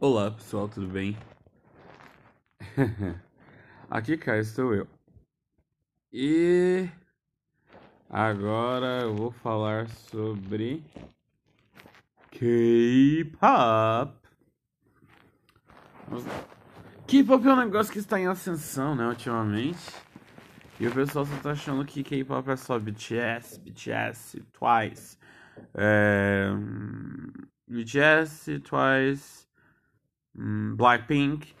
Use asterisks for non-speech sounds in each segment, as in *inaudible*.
Olá pessoal, tudo bem? *laughs* Aqui cá estou eu. E agora eu vou falar sobre K-pop. K-pop é um negócio que está em ascensão, né, ultimamente. E o pessoal só tá achando que K-pop é só BTS, BTS, Twice, é... BTS, Twice, hum, Blackpink,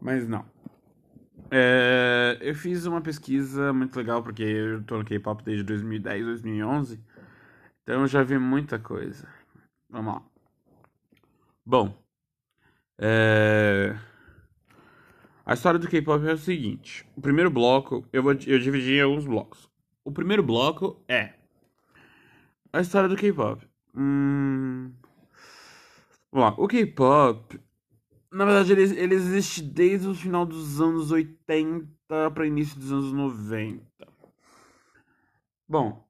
mas não. É... Eu fiz uma pesquisa muito legal porque eu tô no K-pop desde 2010, 2011, então eu já vi muita coisa. Vamos lá. Bom, é... A história do K-pop é o seguinte: o primeiro bloco, eu vou eu dividi em alguns blocos. O primeiro bloco é a história do K-pop. Hum... Vamos lá, o K-pop, na verdade, ele, ele existe desde o final dos anos 80 para início dos anos 90. Bom,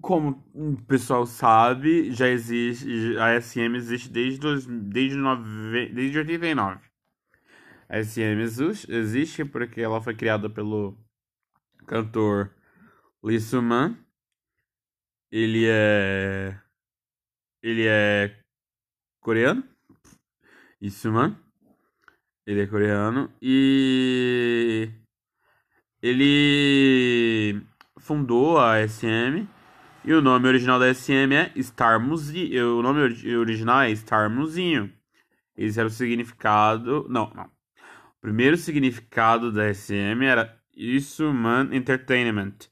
como o pessoal sabe, já existe, a SM existe desde, dois, desde, nove, desde 89. A SM existe porque ela foi criada pelo cantor Lee Suman. Ele é. Ele é coreano. Lee Suman. Ele é coreano. E. Ele fundou a SM. E o nome original da SM é Star Muzinho. O nome original é Star Muzinho. Esse era o significado. Não, não. O primeiro significado da SM era Isuman Entertainment.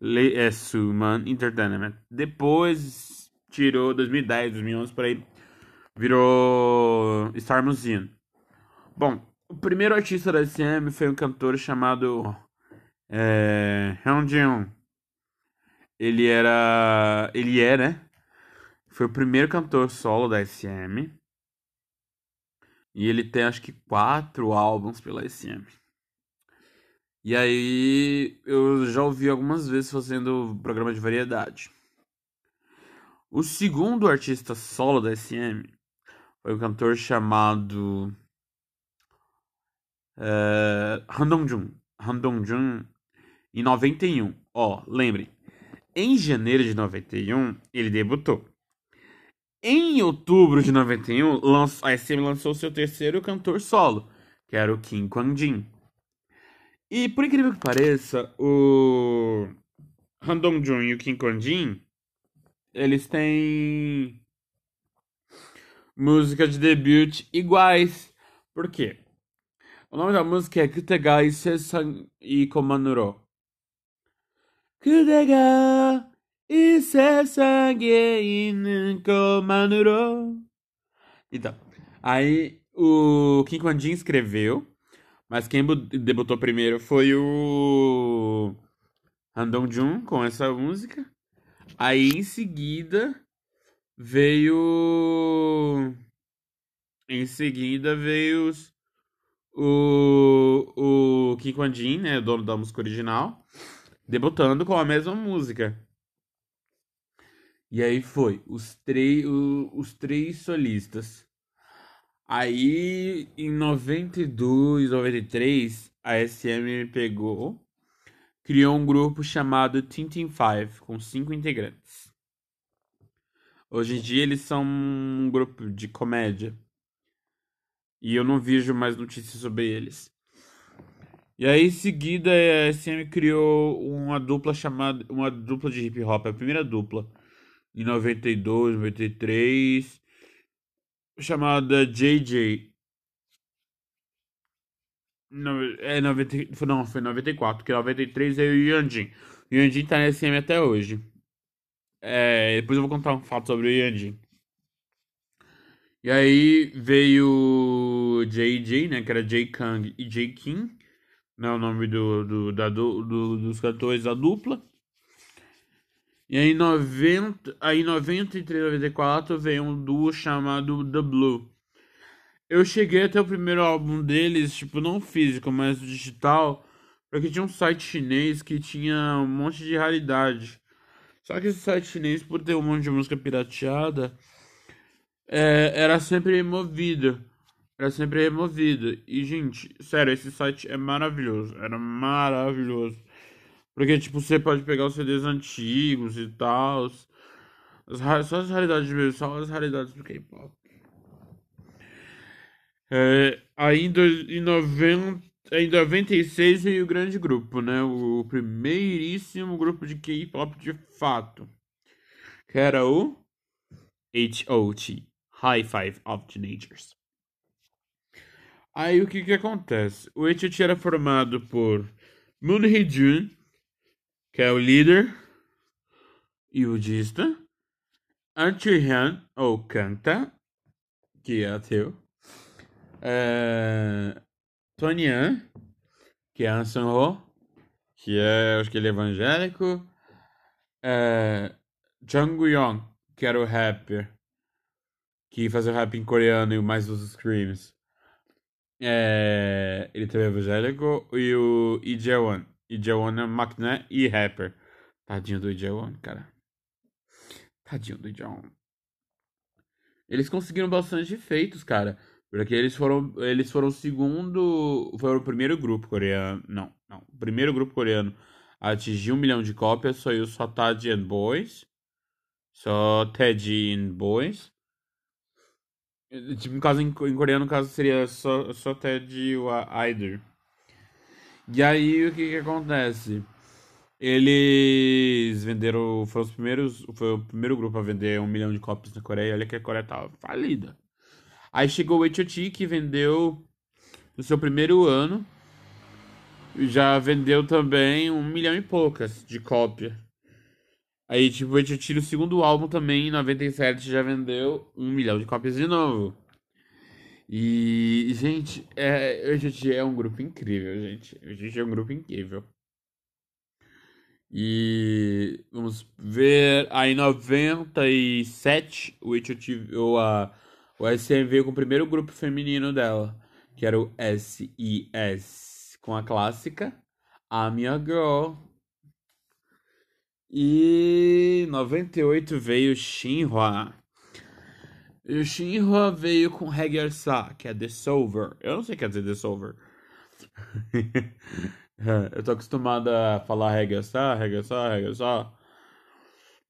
Le é Suman Entertainment. Depois tirou 2010, 2011 por aí. Virou Star Museum. Bom, o primeiro artista da SM foi um cantor chamado é, Hyunjin. Ele era. Ele é, né? Foi o primeiro cantor solo da SM. E ele tem acho que quatro álbuns pela SM. E aí eu já ouvi algumas vezes fazendo programa de variedade. O segundo artista solo da SM foi um cantor chamado uh, Han Dong-jun. Han Dong-jun em 91. Ó, lembre, em janeiro de 91 ele debutou. Em outubro de 91, a SM lançou seu terceiro cantor solo, que era o Kim Kwang-jin. E por incrível que pareça, o Han Dong-jun e o Kim Kwang-jin, eles têm música de debut iguais. Por quê? O nome da música é Kutega Ise e Komanuro. Kutega Ise Sangue Komanuro. Então, aí o Kim Kwan Jin escreveu, mas quem debutou primeiro foi o Andong Jun com essa música. Aí em seguida veio. Em seguida veio os o o Kwan Jin, né, dono da música original, debutando com a mesma música. E aí foi os, três os três solistas. Aí em 92, 93, a SM pegou, criou um grupo chamado Tintin Five, com cinco integrantes. Hoje em dia eles são um grupo de comédia. E eu não vejo mais notícias sobre eles. E aí em seguida a SM criou uma dupla chamada. Uma dupla de hip hop, a primeira dupla em 92, 93, chamada JJ. No, é 90, não, foi 94, porque 93 é o Yanjin. O Yanjin tá na SM até hoje. É, depois eu vou contar um fato sobre o Yanjin. E aí veio JJ, né, que era J Kang e J Kim, né, o nome do, do, da, do, do dos cantores da dupla. E aí, 90, aí 93, 94 veio um duo chamado The Blue. Eu cheguei até o primeiro álbum deles, tipo, não físico, mas digital, porque tinha um site chinês que tinha um monte de raridade. Só que esse site chinês, por ter um monte de música pirateada, é, era sempre movido. era sempre removida. E, gente, sério, esse site é maravilhoso. Era maravilhoso. Porque, tipo, você pode pegar os CDs antigos e tal. Só as raridades mesmo, só as raridades do K-pop. É, aí em, em, 90, em 96 veio o grande grupo, né? O primeiríssimo grupo de K-pop de fato. Que era o H.O.T. High Five of Teenagers. Aí o que que acontece? O H.O.T. era formado por Moon Hee-jun, que é o líder e o dista. An Hyun, ou canta, que é ateu. É... Tony An, que é An Ho, que é, acho que ele é evangélico. É... Jung Young, que era o rapper, que fazia rap em coreano e mais dos screams. É... Ele também é evangélico. E o. Lee Jae-won é máquina e rapper. Tadinho do Jae-won, cara. Tadinho do John. Eles conseguiram bastante feitos, cara. Porque eles foram, eles foram o segundo. Foi o primeiro grupo coreano. Não, não. O primeiro grupo coreano a atingir um milhão de cópias o só Tad and Boys. Só Ted and Boys. Tipo, no caso, em, em coreano, no caso, seria só, só Ted e o Aider. E aí, o que que acontece? Eles venderam. Foram os primeiros. Foi o primeiro grupo a vender um milhão de cópias na Coreia. Olha que a Coreia tava falida. Aí chegou o H.O.T. que vendeu no seu primeiro ano. Já vendeu também um milhão e poucas de cópia. Aí, tipo, o H.O.T. no segundo álbum também, em 97, já vendeu um milhão de cópias de novo. E, gente, é, o H.O.T. é um grupo incrível, gente. O H.O.T. é um grupo incrível. E vamos ver, aí em 97 o HOT, ou a, o SM veio com o primeiro grupo feminino dela, que era o SIS, com a clássica A Minha Girl. E 98 veio Shinhwa. E o Shinhwa veio com Sa, que é The Solver. Eu não sei o que quer dizer The Solver. *laughs* É, eu tô acostumado a falar regressar, regressar, regressar.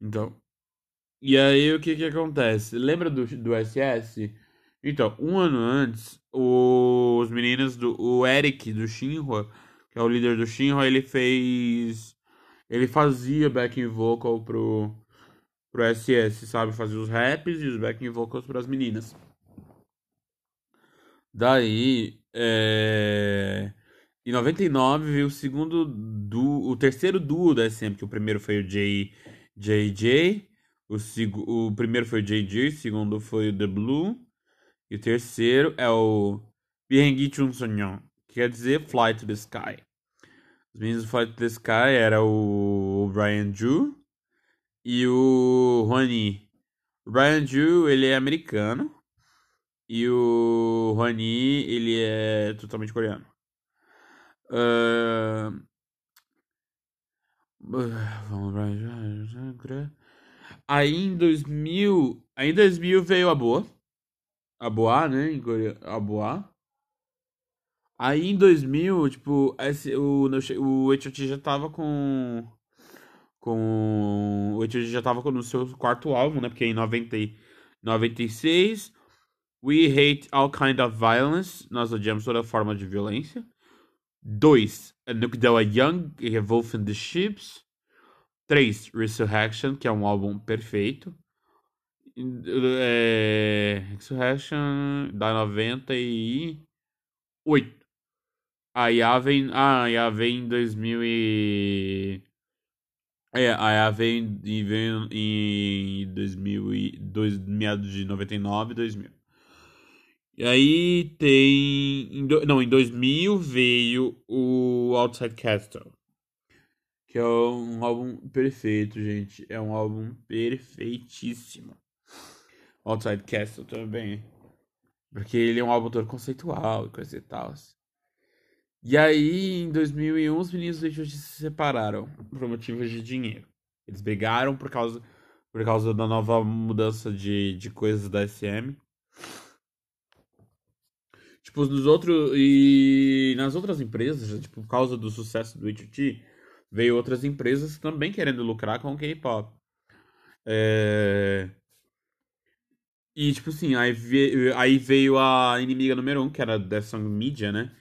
Então. E aí o que que acontece? Lembra do, do SS? Então, um ano antes, os meninos do. O Eric do Shinhwa, que é o líder do Shinhwa, ele fez. Ele fazia backing vocal pro, pro SS, sabe? Fazia os raps e os backing vocals pras meninas. Daí. É em 99 veio o segundo duo, o terceiro duo da SM, que o primeiro foi o J, JJ, o, o primeiro foi o JJ, o segundo foi o The Blue, e o terceiro é o Biengi Chun-sonyeon, que quer dizer Fly to the Sky. Os meninos do Fly to the Sky era o Brian Ju e o Rony. O Brian Ju, ele é americano, e o Rony, ele é totalmente coreano. Uh... Aí em 2000, aí em 2000 veio a Boa. A Boa, né? A Boa. Aí em 2000, tipo, esse, o, o HOT já tava com. Com. O HOT já tava no seu quarto álbum, né? Porque em 90, 96, We Hate All Kind of Violence. Nós odiamos toda forma de violência. 2. No que deu a Young Revolve in the Ships. 3. Resurrection, que é um álbum perfeito. É, Resurrection da 98. A IA vem. Ah, a IA vem em 2000 e. É, a IA vem, vem em 2000 e, dois, meados de 99 2000. E aí tem. Em do, não, em 2000 veio o Outside Castle. Que é um álbum perfeito, gente. É um álbum perfeitíssimo. Outside Castle também. Porque ele é um álbum todo conceitual e coisa e tal. E aí, em 2001, os meninos do se separaram por motivos de dinheiro. Eles brigaram por causa, por causa da nova mudança de, de coisas da SM. Tipo, nos outros. E nas outras empresas, tipo, por causa do sucesso do HT, veio outras empresas também querendo lucrar com o K-pop. É... E, tipo assim, aí veio, aí veio a inimiga número um, que era a Death Song Media, né?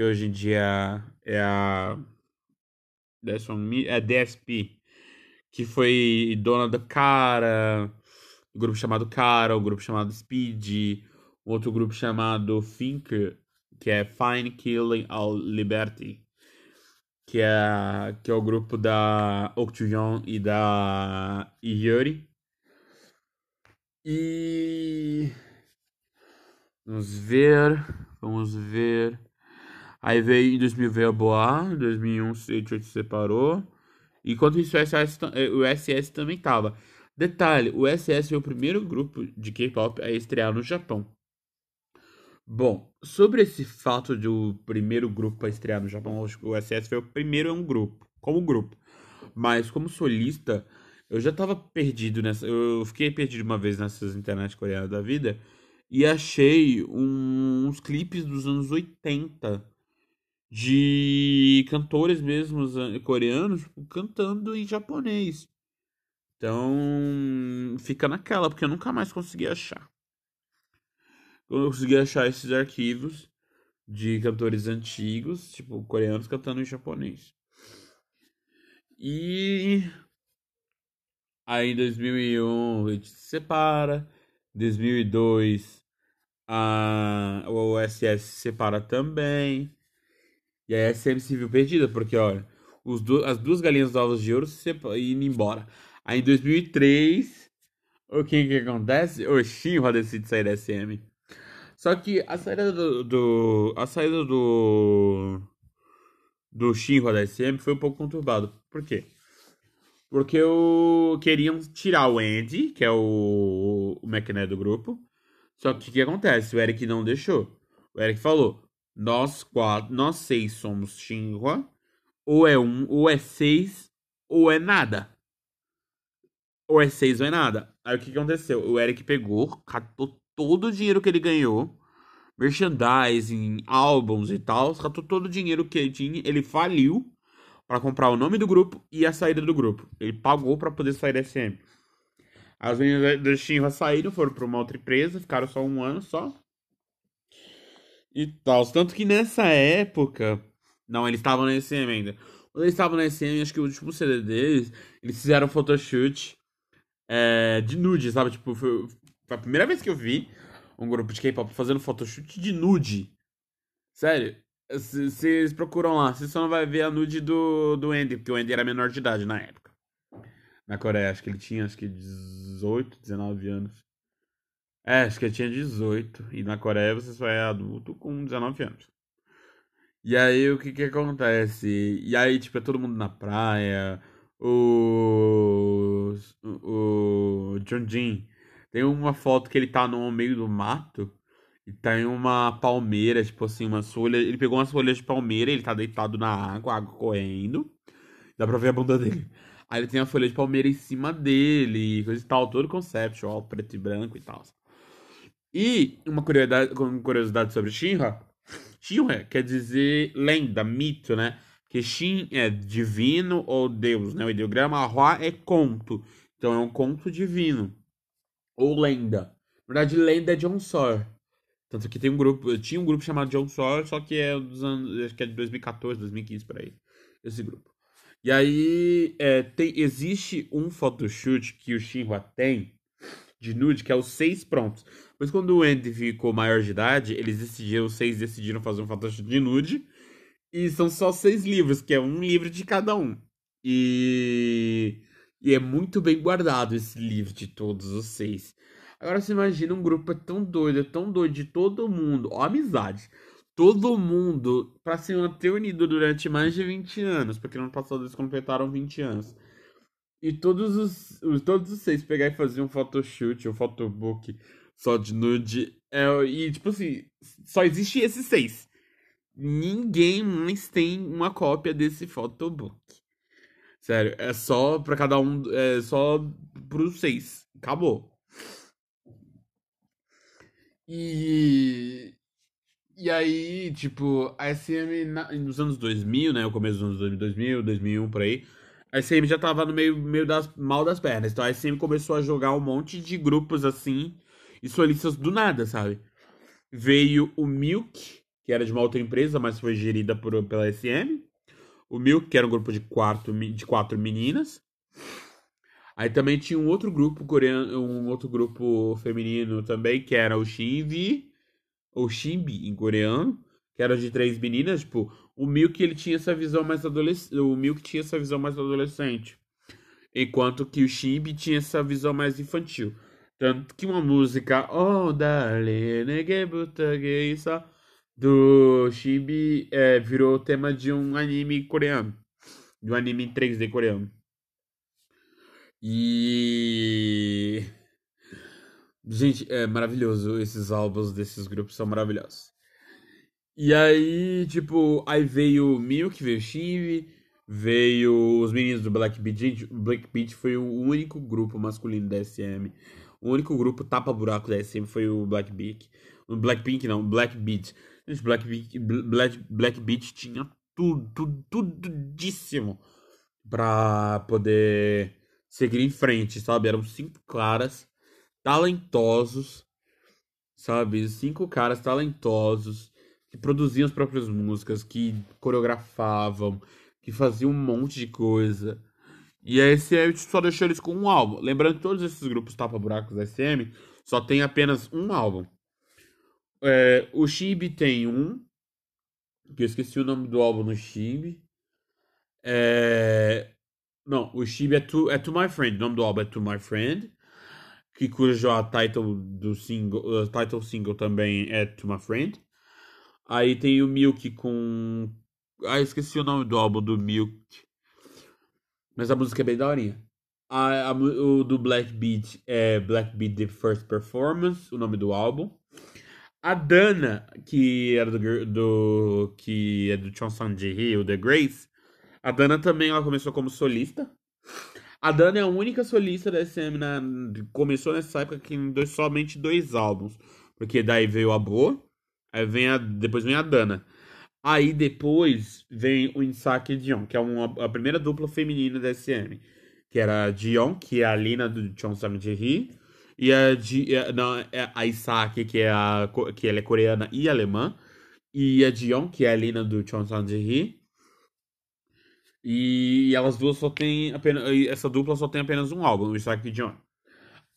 Que hoje em dia é a. É DSP. Que foi dona do Cara, o grupo chamado Cara, o grupo chamado Speed, outro grupo chamado Thinker, que é Fine Killing All Liberty, que é, que é o grupo da Octuyon e da Yuri. E vamos ver, vamos ver. Aí veio em 2000 veio a Boa, em 2001 o 88 se separou. Enquanto isso o SS, o SS também tava. Detalhe, o SS foi o primeiro grupo de K-pop a estrear no Japão. Bom, sobre esse fato de o primeiro grupo a estrear no Japão, o SS foi o primeiro um grupo, como grupo. Mas como solista, eu já tava perdido nessa. Eu fiquei perdido uma vez nessas internet coreanas da vida e achei um, uns clipes dos anos 80 de cantores mesmos coreanos tipo, cantando em japonês. Então fica naquela, porque eu nunca mais consegui achar. Eu consegui achar esses arquivos de cantores antigos, tipo coreanos cantando em japonês. E Aí em 2001 a gente se separa. Em 2002 a, OSS se separa também. E a SM se viu perdida, porque olha, os do, as duas galinhas ovos de ouro se indo embora. Aí em 2003, o que que acontece? O Shinra decide sair da SM. Só que a saída do, do a saída do do Shinra da SM foi um pouco conturbado. Por quê? Porque eu queriam tirar o Andy, que é o, o McNair do grupo. Só que o que acontece? O Eric não deixou. O Eric falou: nós quatro, nós seis somos Shinhua. Ou é um, ou é seis, ou é nada. Ou é seis ou é nada. Aí o que aconteceu? O Eric pegou, catou todo o dinheiro que ele ganhou, merchandising, álbuns e tal, catou todo o dinheiro que ele tinha, ele faliu para comprar o nome do grupo e a saída do grupo. Ele pagou para poder sair da SM. As meninas da Shinra saíram, foram para uma outra empresa, ficaram só um ano só. E tal. Tanto que nessa época. Não, eles estavam na SM ainda. Quando eles estavam na SM, acho que o último CD deles, eles fizeram um photoshoot é, de nude, sabe? Tipo, foi, foi a primeira vez que eu vi um grupo de K-pop fazendo photoshoot de nude. Sério, vocês procuram lá, você só não vai ver a nude do, do Andy, porque o Andy era menor de idade na época. Na Coreia, acho que ele tinha acho que 18, 19 anos. É, acho que ele tinha 18. E na Coreia você só é adulto com 19 anos. E aí o que que acontece? E aí, tipo, é todo mundo na praia. O. O. John Jin. Tem uma foto que ele tá no meio do mato. E tem uma palmeira, tipo assim, uma folha. Ele pegou umas folhas de palmeira, ele tá deitado na água, água correndo. Dá pra ver a bunda dele. Aí ele tem a folha de palmeira em cima dele, coisa e tal, todo conceptual, preto e branco e tal. E uma curiosidade, uma curiosidade sobre Shinra. Shinra quer dizer lenda, mito, né? Que Shin é divino ou Deus, né? O ideograma Hua é conto. Então é um conto divino. Ou lenda. Na verdade, lenda é de Onsor. Tanto que tem um grupo, tinha um grupo chamado John Sawyer, só que é dos anos, acho que é de 2014, 2015 por aí, esse grupo. E aí é, tem, existe um photoshoot que o Shinhua tem de nude, que é os seis prontos. Mas quando o Andy ficou maior de idade, eles decidiram, os seis decidiram fazer um photoshoot de nude. E são só seis livros, que é um livro de cada um. E, e é muito bem guardado esse livro de todos os seis. Agora você imagina um grupo tão doido, tão doido de todo mundo, ó, amizade. Todo mundo pra se manter unido durante mais de 20 anos, porque no ano passado eles completaram 20 anos. E todos os, todos os seis pegar e fazer um photoshoot, um photobook só de nude. É, e tipo assim, só existe esses seis. Ninguém mais tem uma cópia desse photobook. Sério, é só pra cada um. É só pros seis. Acabou. E. E aí, tipo, a SM na- nos anos 2000, né? O começo dos anos 2000, 2001, por aí. A SM já tava no meio, meio das, mal das pernas. Então a SM começou a jogar um monte de grupos assim e solistas do nada, sabe? Veio o Milk, que era de uma outra empresa, mas foi gerida por, pela SM. O Milk, que era um grupo de quatro, de quatro meninas. Aí também tinha um outro grupo coreano, um outro grupo feminino também, que era o Shinvi, ou Shimbi em coreano, que era de três meninas, tipo, o Milk ele tinha essa visão mais adolescente, o Milk tinha essa visão mais adolescente, enquanto que o Shimbi tinha essa visão mais infantil. Tanto que uma música Oh, darling, do Shimbi é, virou tema de um anime coreano, de um anime em 3D coreano. E. Gente, é maravilhoso. Esses álbuns desses grupos são maravilhosos. E aí, tipo, aí veio Milk, veio o Shinvi, veio os meninos do Black Beat. Black Beat foi o único grupo masculino da SM. O único grupo tapa-buraco da SM foi o Black Beat. O Blackpink não, Black Beat. Gente, Black Beat, Black, Black tinha tudo, tudo, tudíssimo pra poder seguir em frente, sabe? Eram cinco caras talentosos, sabe? Cinco caras talentosos que produziam as próprias músicas, que coreografavam, que faziam um monte de coisa. E a SM só deixou eles com um álbum. Lembrando que todos esses grupos tapa-buracos da SM só tem apenas um álbum. É, o Chibi tem um, que eu esqueci o nome do álbum no Chibi. É, não, o Chibi é to, é to My Friend. O nome do álbum é To My Friend. Que cujo a title do single, a title single também é To My Friend. Aí tem o Milk com. Ah, esqueci o nome do álbum do Milk. Mas a música é bem daorinha. A, a, o do Black Beat é Black Beat The First Performance, o nome do álbum. A Dana, que era do, do que é do Chonsan Ji o The Grace, a Dana também ela começou como solista. A Dana é a única solista da SM na, começou nessa época que tem dois, somente dois álbuns, porque daí veio a Boa, aí vem a, depois vem a Dana. Aí depois vem o Insaki Dion, que é uma, a primeira dupla feminina da SM, que era a Dion, que é a Lina do Chonsan Ji e a, Ji, não, é a Isaki, que, é a, que ela é coreana e alemã, e a Dion, que é a Lina do Chonsan Ji e elas duas só tem apenas. Essa dupla só tem apenas um álbum, o Isaac e John.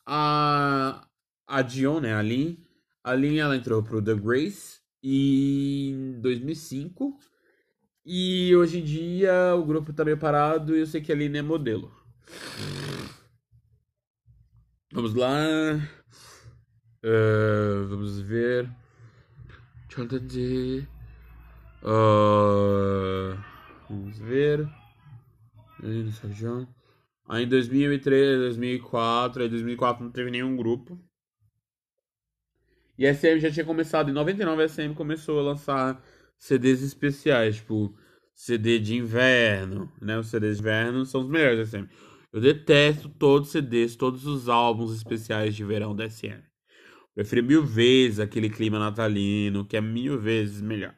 A, a Dion, né? A Lin. A Lin ela entrou pro The Grace em 2005. E hoje em dia o grupo tá meio parado e eu sei que a Lin é modelo. Vamos lá. Uh, vamos ver. Uh, vamos ver. Aí em 2003, 2004, aí 2004 não teve nenhum grupo. E a SM já tinha começado, em 99 a SM começou a lançar CDs especiais, tipo CD de inverno, né? Os CDs de inverno são os melhores da SM. Eu detesto todos os CDs, todos os álbuns especiais de verão da SM. Prefiro mil vezes aquele clima natalino, que é mil vezes melhor.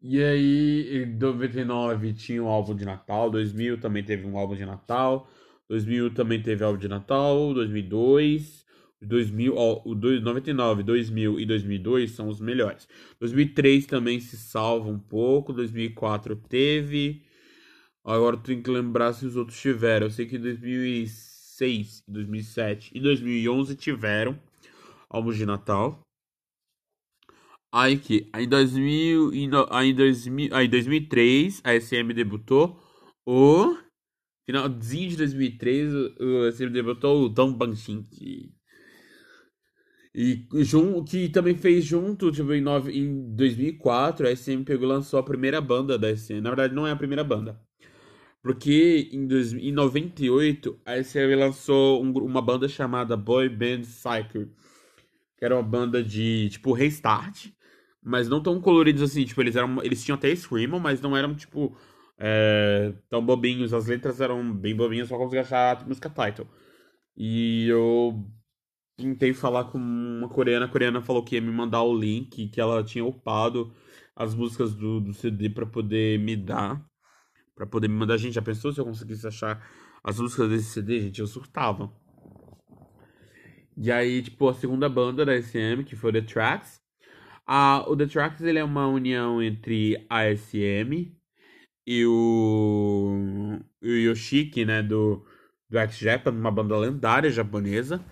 E aí, em 99 tinha um álbum de Natal, 2000 também teve um álbum de Natal, 2000 também teve álbum de Natal, 2002, 2000, ó, o 99, 2000 e 2002 são os melhores. 2003 também se salva um pouco, 2004 teve. Agora eu tenho que lembrar se os outros tiveram. Eu sei que em 2006, 2007 e 2011 tiveram álbuns de Natal. Aí que, em 2000, aí em 2000, aí em 2003 a SM debutou o finalzinho de 2003 o SM debutou o Tom Banshin que e jun, que também fez junto, tipo, em, nove, em 2004, a SM pegou e lançou a primeira banda da SM. Na verdade, não é a primeira banda. Porque em, dois, em 98, a SM lançou um, uma banda chamada Boy Band Cycle. Que era uma banda de, tipo, restart mas não tão coloridos assim, tipo, eles eram. Eles tinham até Screamo, mas não eram, tipo, é, tão bobinhos. As letras eram bem bobinhas, só consegui achar a música title. E eu tentei falar com uma coreana, a coreana falou que ia me mandar o link, que ela tinha upado as músicas do, do CD para poder me dar, para poder me mandar. Gente, já pensou se eu conseguisse achar as músicas desse CD, gente? Eu surtava. E aí, tipo, a segunda banda da SM, que foi The Tracks. A, o The Tracks, ele é uma união entre a SM e o, o Yoshiki, né, do, do X-Japan, uma banda lendária japonesa.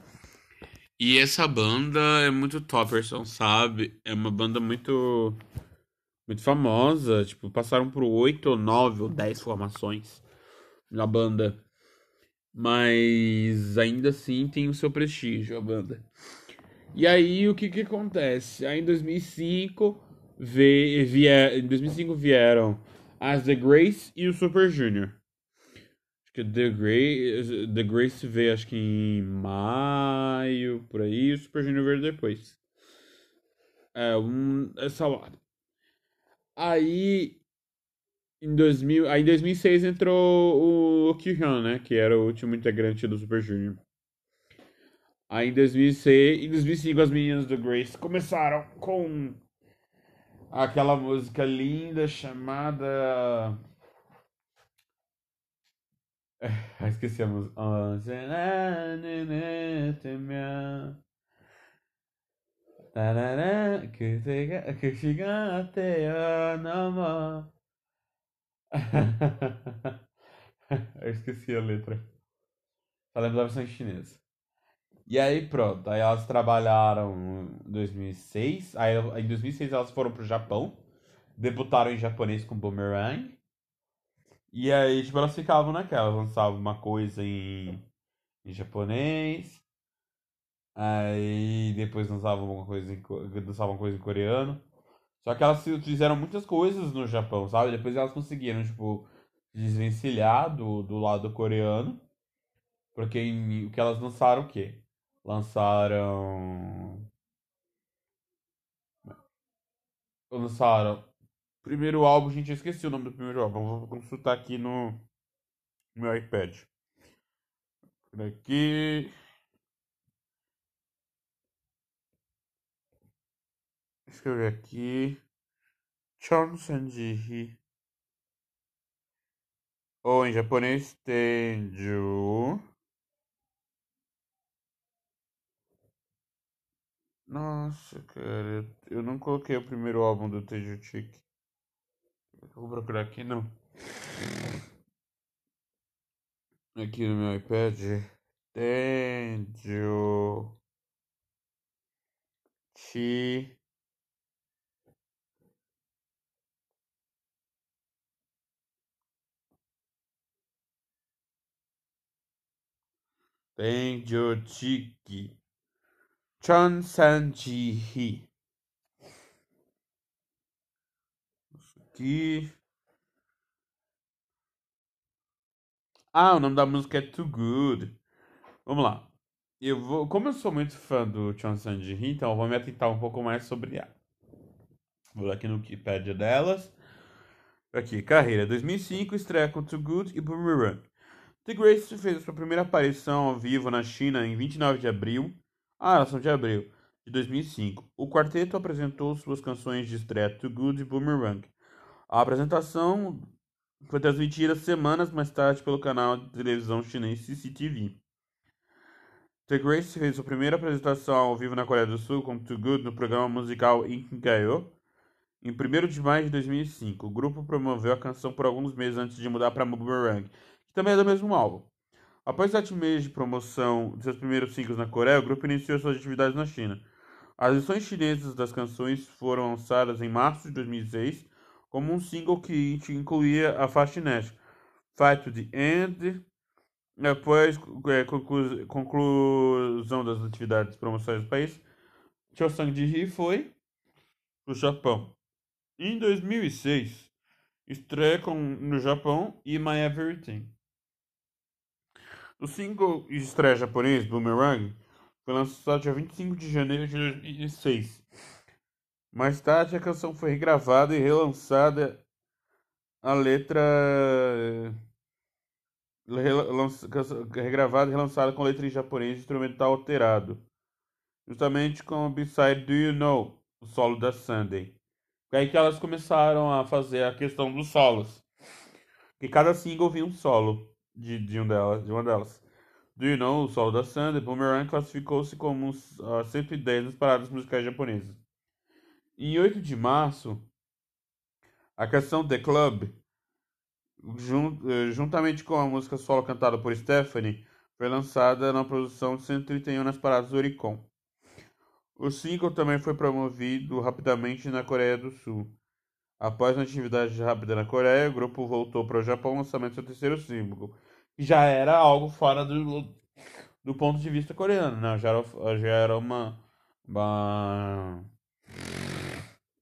E essa banda é muito topperson, sabe? É uma banda muito muito famosa, tipo, passaram por oito ou nove ou dez formações na banda. Mas ainda assim tem o seu prestígio a banda. E aí o que que acontece? Aí em 2005 veio, vier, em 2005 vieram as The Grace e o Super Junior. Que The Grace, The Grace veio acho que em maio, por aí, e o Super Junior veio depois. É, um, hora. Aí em 2000, aí em 2006 entrou o Kyuhyun, né, que era o último integrante do Super Junior. Aí em 2006, em 2005 as meninas do Grace começaram com aquela música linda chamada *laughs* esqueci a música. Que *laughs* Eu esqueci a letra. Só lembro da versão chinesa. E aí pronto, aí elas trabalharam em 2006. Aí em 2006 elas foram pro Japão. Debutaram em japonês com Boomerang. E aí, tipo, elas ficavam naquela, lançavam uma coisa em, em japonês. Aí depois lançavam uma coisa em, lançavam uma coisa em coreano. Só que elas fizeram muitas coisas no Japão, sabe? Depois elas conseguiram, tipo, desvencilhar do, do lado coreano. Porque em, o que elas lançaram o quê? Lançaram. Lançaram. Primeiro álbum, gente, eu esqueci o nome do primeiro álbum. Vou consultar aqui no, meu iPad. Por aqui. escrever aqui. Chonsanji. Ou em japonês, Tenju. Nossa, cara, eu não coloquei o primeiro álbum do Teju Chiki. Vou procurar aqui, não. Aqui no meu iPad. Tenju. Chi. Tenjochiki. Chonsanji-hi. Aqui. Ah, o nome da música é Too Good. Vamos lá. Eu vou, como eu sou muito fã do Chon Sanji-hi, então eu vou me atentar um pouco mais sobre ela. Vou aqui no Wikipedia delas. Aqui, carreira 2005, estreia com Too Good e Boomerang. The Grace fez sua primeira aparição ao vivo na China em 29 de abril. Ah, elas são de abril. De 2005. O quarteto apresentou suas canções de estreia To Good e Boomerang. A apresentação foi transmitida semanas mais tarde pelo canal de televisão chinês CCTV. The Grace fez sua primeira apresentação ao vivo na Coreia do Sul com To Good no programa musical Inkigayo em 1 de maio de 2005. O grupo promoveu a canção por alguns meses antes de mudar para Boomerang também é do mesmo álbum. Após sete meses de promoção de seus primeiros singles na Coreia, o grupo iniciou suas atividades na China. As versões chinesas das canções foram lançadas em março de 2006 como um single que incluía a faixa inédita Fight the End. Após é, conclu conclusão das atividades promocionais do país, Chosun Ji foi para o Japão. Em 2006, estreia com, no Japão e My Everything. O single de estreia japonês, Boomerang, foi lançado dia 25 de janeiro de 2006. Mais tarde, a canção foi regravada e relançada. A letra. Regravada e relançada com letra em japonês instrumental alterado. justamente com o B-side Do You Know, o solo da Sunday. Foi aí que elas começaram a fazer a questão dos solos. Que cada single vinha um solo de, de, um delas, de uma delas. Do You Know, o solo da Sunday, Boomerang classificou-se como uh, 110 nas paradas musicais japonesas. Em 8 de março, a canção The Club, uh, juntamente com a música solo cantada por Stephanie, foi lançada na produção de 131 nas paradas do Oricon. O single também foi promovido rapidamente na Coreia do Sul. Após uma atividade rápida na Coreia, o grupo voltou para o Japão lançamento do seu terceiro single, que já era algo fora do, do ponto de vista coreano, né? Já era, já era uma, uma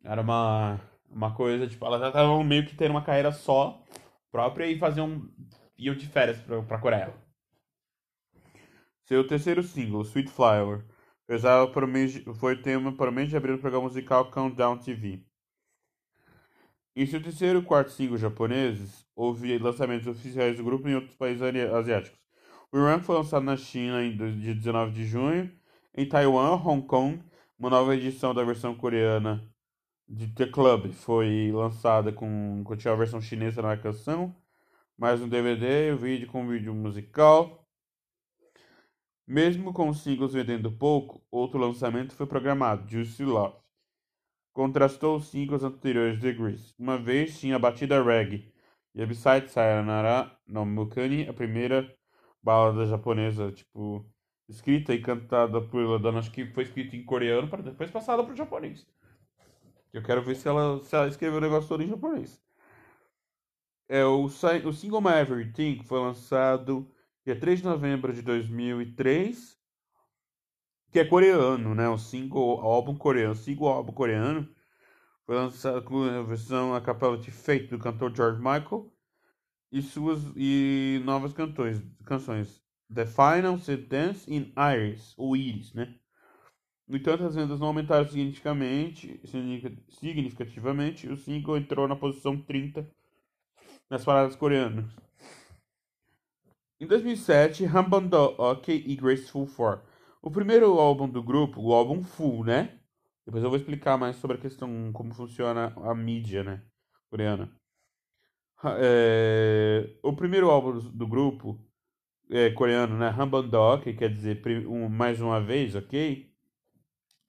era uma uma coisa tipo, elas já estavam meio que tendo uma carreira só própria e faziam iam de férias para para Coreia. Seu terceiro single, Sweet Flower, Usado para foi tema para o mês de abril do programa musical Countdown TV. Em seu terceiro e quarto single japoneses, houve lançamentos oficiais do grupo em outros países asiáticos. O Run foi lançado na China em dia 19 de junho, em Taiwan, Hong Kong, uma nova edição da versão coreana de The Club foi lançada com, com a versão chinesa na canção, mais um DVD, um vídeo com vídeo musical. Mesmo com os singles vendendo pouco, outro lançamento foi programado, Juicy Love. Contrastou os singles anteriores de Grease. Uma vez tinha a batida reggae e a B-side Sayonara no Mukani, a primeira balada japonesa, tipo, escrita e cantada por dona, acho que foi escrita em coreano para depois passada para o japonês. Eu quero ver se ela, se ela escreveu o negócio todo em japonês. É, o, o single My Everything foi lançado dia 3 de novembro de 2003, que é coreano, né? O single, álbum coreano, o single álbum coreano foi lançado com a versão a capela de Fate do cantor George Michael e suas e novas cantões, canções The Final, Dance in Iris, ou Iris, né? No entanto, as vendas não aumentaram significativamente. O single entrou na posição 30 nas paradas coreanas. Em 2007, Hambando OK e Graceful 4. O primeiro álbum do grupo, o álbum full, né? Depois eu vou explicar mais sobre a questão, como funciona a mídia, né? Coreana. É, o primeiro álbum do, grupo é, coreano, né? Hambando, que quer dizer um, mais uma vez, ok?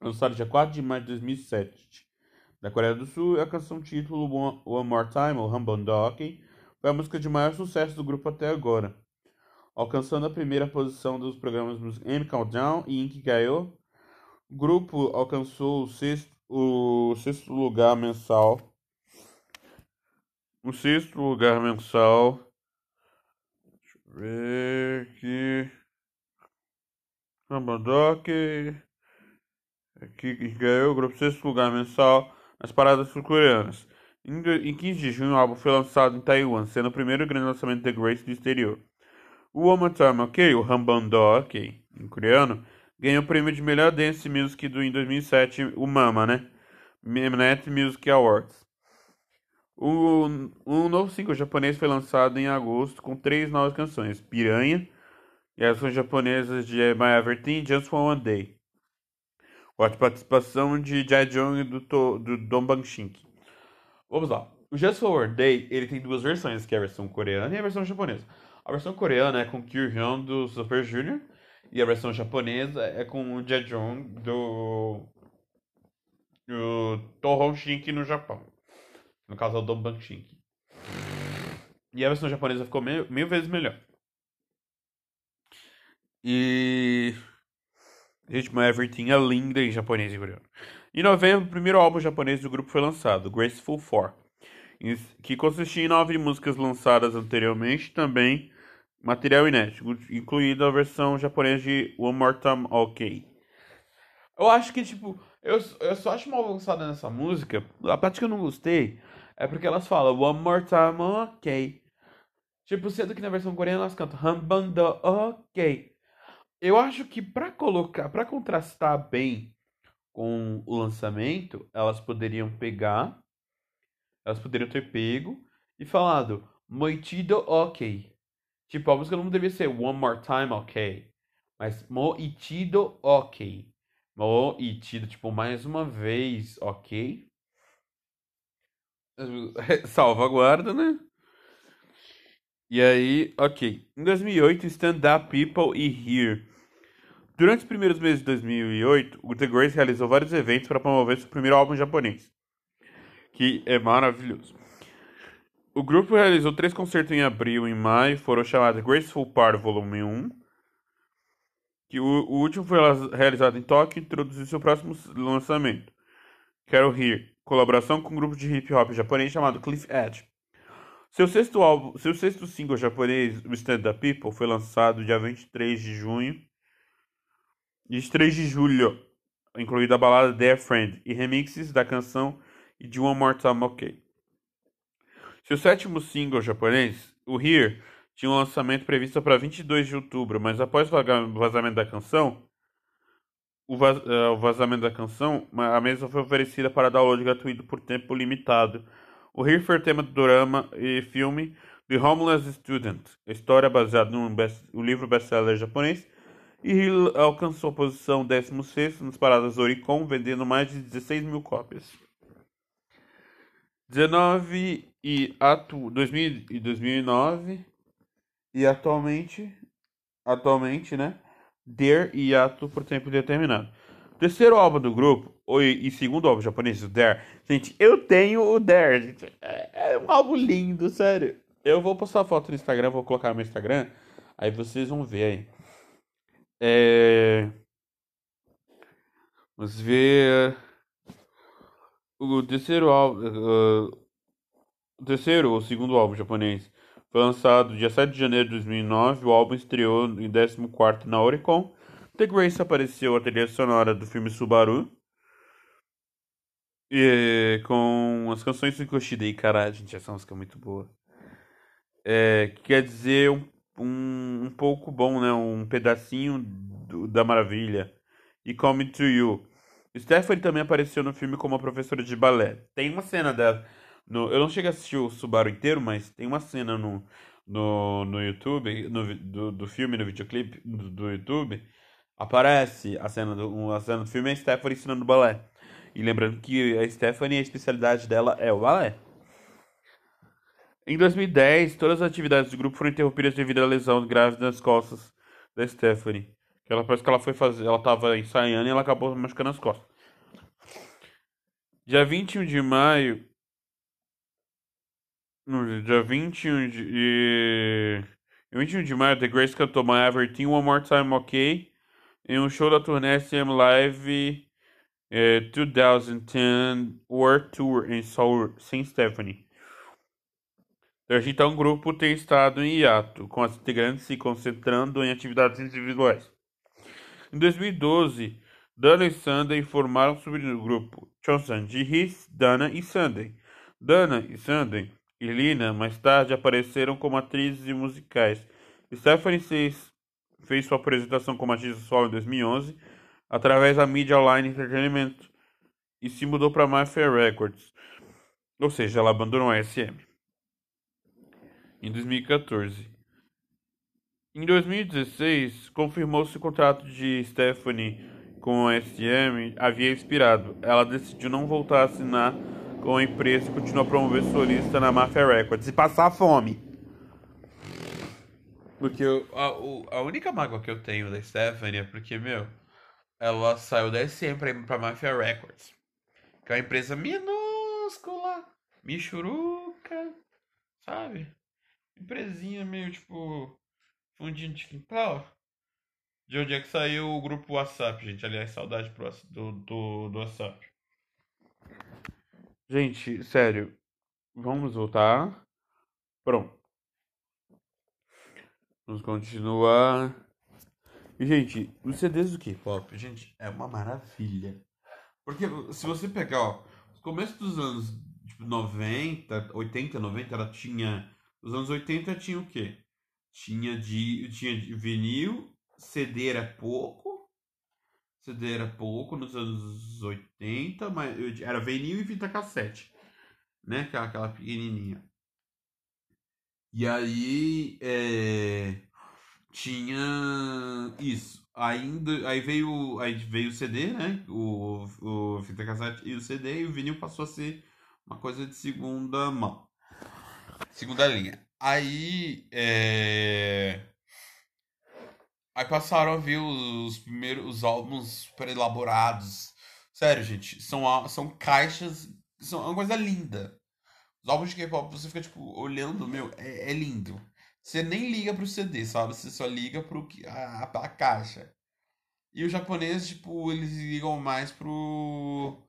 Lançado dia 4 de maio de 2007. Da Coreia do Sul, a canção título One, One More Time, ou Hambando, ok? Foi a música de maior sucesso do grupo até agora alcançando a primeira posição dos programas M Countdown e Inkigayo. O grupo alcançou o sexto, o sexto lugar mensal. O sexto lugar mensal. Deixa eu ver aqui. Rambadoc. Aqui ganhou o grupo sexto lugar mensal nas paradas sul-coreanas. Em 15 de junho, o álbum foi lançado em Taiwan, sendo o primeiro grande lançamento de Grace do exterior. O One Time OK, o Rambandó OK, em coreano, ganhou o prêmio de melhor dance music do em 2007, o MAMA, né? Mnet Music Awards. O, um novo single japonês foi lançado em agosto com três novas canções: Piranha e as canções japonesas de My Everything Just for One Day. A participação de Jai Jong e do, do Don Banshink. Vamos lá. O Just for One Day ele tem duas versões, que é a versão coreana e a versão japonesa. A versão coreana é com Kyu Hyun do Super Junior e a versão japonesa é com o Jejong do do Toho Shinki no Japão. No caso é o Donban Shinki. E a versão japonesa ficou mil, mil vezes melhor. E Ritmo Everything é linda em japonês e coreano. Em novembro, o primeiro álbum japonês do grupo foi lançado, Graceful Four, que consistia em nove músicas lançadas anteriormente, também material inédito, incluindo a versão japonesa de One More Time OK. Eu acho que, tipo, eu, eu só acho mal avançada nessa música. A parte que eu não gostei é porque elas falam One More Time OK. Tipo, sendo que na versão coreana elas cantam Hambando OK. Eu acho que pra colocar, pra contrastar bem com o lançamento, elas poderiam pegar, elas poderiam ter pego e falado Moitido OK. Tipo, a música não deveria ser One More Time, ok. Mas Moichido, ok. Oh, e tido, tipo, mais uma vez, ok? *laughs* Salvaguarda, né? E aí, ok. Em 2008, Stand Up People e Here. Durante os primeiros meses de 2008, o The Grace realizou vários eventos para promover seu primeiro álbum japonês, que é maravilhoso. O grupo realizou três concertos em abril e em maio, foram chamados Graceful Part Volume 1, que o, o último foi realizado em Tóquio e introduziu seu próximo lançamento, Quero Here, colaboração com um grupo de hip hop japonês chamado Cliff Edge. Seu sexto álbum, seu sexto single japonês, Stand Up People, foi lançado dia 23 de junho e 3 de julho, incluindo a balada Dear Friend e remixes da canção e de One More Time OK. Seu sétimo single japonês, o Here, tinha um lançamento previsto para 22 de outubro, mas após o vazamento da canção, o, vaz, uh, o vazamento da canção, a mesma foi oferecida para download gratuito por tempo limitado. O Here foi o tema do drama e filme The Homeless Student, história baseada no, best, no livro best-seller japonês, e alcançou a posição 16 nas paradas Oricon, vendendo mais de 16 mil cópias. 19 e atu 2000 e 2009 e atualmente atualmente, né? Der e Yato por tempo determinado. Terceiro álbum do grupo, e segundo álbum japonês, o Der. Gente, eu tenho o Der, gente. É, é um álbum lindo, sério. Eu vou postar foto no Instagram, vou colocar no meu Instagram. Aí vocês vão ver aí. É... Vamos ver. O terceiro álbum. Uh, o terceiro ou segundo álbum japonês foi lançado dia 7 de janeiro de 2009. O álbum estreou em 14 na Oricon. The Grace apareceu a trilha sonora do filme Subaru. E, com as canções do Koshidei. Caralho, gente, essa música é muito boa. É, quer dizer um, um, um, pouco bom, né? Um pedacinho do, da maravilha. E Come to You. Stephanie também apareceu no filme como a professora de balé. Tem uma cena dela. No, eu não cheguei a assistir o Subaru inteiro, mas tem uma cena no, no, no YouTube, no, do, do filme, no videoclipe do, do YouTube, aparece a cena, do, a cena do filme é a Stephanie ensinando balé. E lembrando que a Stephanie, a especialidade dela é o balé. Em 2010, todas as atividades do grupo foram interrompidas devido à lesão grave nas costas da Stephanie. Ela parece que ela foi fazer, ela estava ensaiando e ela acabou machucando as costas. Dia 21 de maio, no dia 21 de. 21 de maio, The Grace cantou My Everything One More Time OK em um show da turnê SM Live eh, 2010 World Tour em Seoul, sem Stephanie. Desde então, o grupo tem estado em hiato, com as integrantes se concentrando em atividades individuais. Em 2012, Dana e Sunday formaram sobre o grupo Chonsan Ji-hee, Dana e Sunday. Dana e Sunday e Lina mais tarde apareceram como atrizes musicais. Stephanie fez, sua apresentação como atriz solo em 2011 através da Media Online Entertainment e se mudou para Mafia Records, ou seja, ela abandonou a SM em 2014. Em 2016, confirmou-se o contrato de Stephanie com a SM havia expirado. Ela decidiu não voltar a assinar com a empresa e continua a promover solista na Mafia Records e passar fome. Porque eu, a, a única mágoa que eu tenho da Stephanie é porque, meu, ela saiu da SM pra ir pra Mafia Records. Que é uma empresa minúscula, michuruca, sabe? Empresinha meio tipo fundinho de quintal. De onde é que saiu o grupo WhatsApp, gente? Aliás, saudade do, do, do WhatsApp. Gente, sério. Vamos voltar. Pronto. Vamos continuar. E, gente, os CDs do K-pop, gente, é uma maravilha. Porque se você pegar, ó, começo dos anos tipo, 90, 80, 90, ela tinha. Nos anos 80 tinha o quê? Tinha de, tinha vinil, CD era pouco. CD era pouco nos anos 80, mas era vinil e fita cassete, né? Aquela, aquela pequenininha. E aí é, tinha isso. ainda aí veio aí veio o CD, né? O, o fita cassete e o CD e o vinil passou a ser uma coisa de segunda mão. Segunda linha. Aí é... Aí passaram a ver os primeiros os álbuns super elaborados. Sério, gente, são, são caixas. São uma coisa linda. Os álbuns de K-pop, você fica, tipo, olhando, meu, é, é lindo. Você nem liga pro CD, sabe? Você só liga pro a, a caixa. E o japonês, tipo, eles ligam mais pro